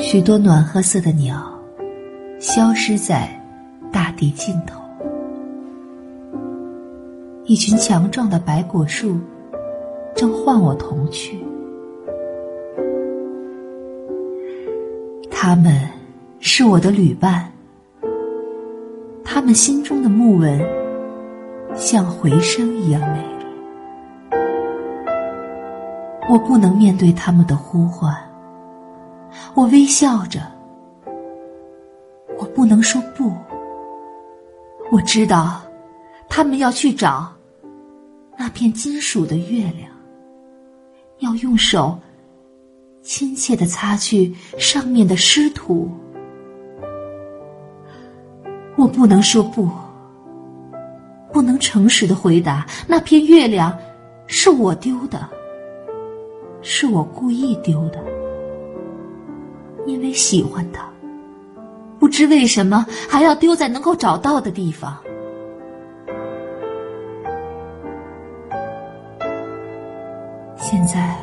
许多暖褐色的鸟，消失在大地尽头。一群强壮的白果树，正唤我同去。他们是我的旅伴，他们心中的木纹，像回声一样美丽。我不能面对他们的呼唤，我微笑着，我不能说不。我知道，他们要去找那片金属的月亮，要用手。亲切的擦去上面的湿土，我不能说不，不能诚实的回答。那片月亮是我丢的，是我故意丢的，因为喜欢他，不知为什么还要丢在能够找到的地方。现在。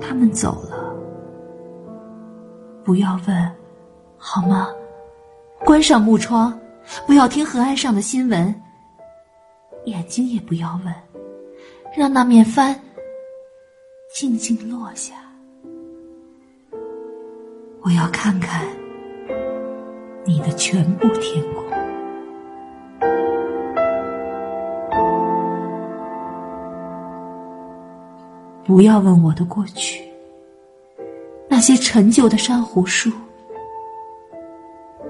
他们走了，不要问，好吗？关上木窗，不要听河岸上的新闻，眼睛也不要问，让那面帆静静落下。我要看看你的全部天空。不要问我的过去，那些陈旧的珊瑚树，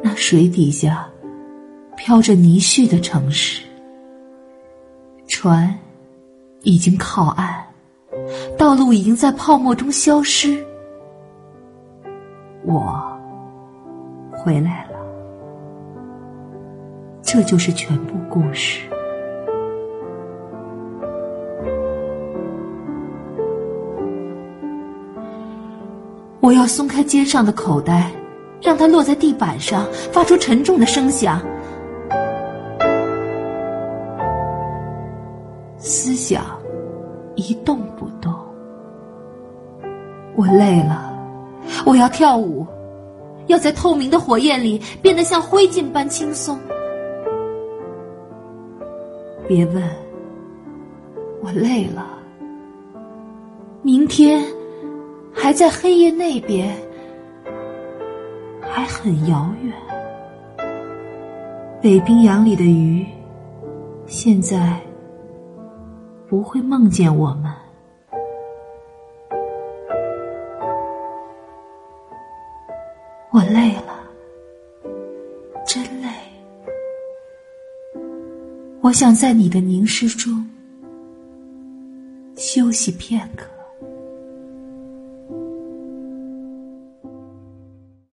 那水底下飘着泥絮的城市，船已经靠岸，道路已经在泡沫中消失，我回来了，这就是全部故事。我要松开肩上的口袋，让它落在地板上，发出沉重的声响。思想一动不动。我累了，我要跳舞，要在透明的火焰里变得像灰烬般轻松。别问，我累了。明天。还在黑夜那边，还很遥远。北冰洋里的鱼，现在不会梦见我们。我累了，真累。我想在你的凝视中休息片刻。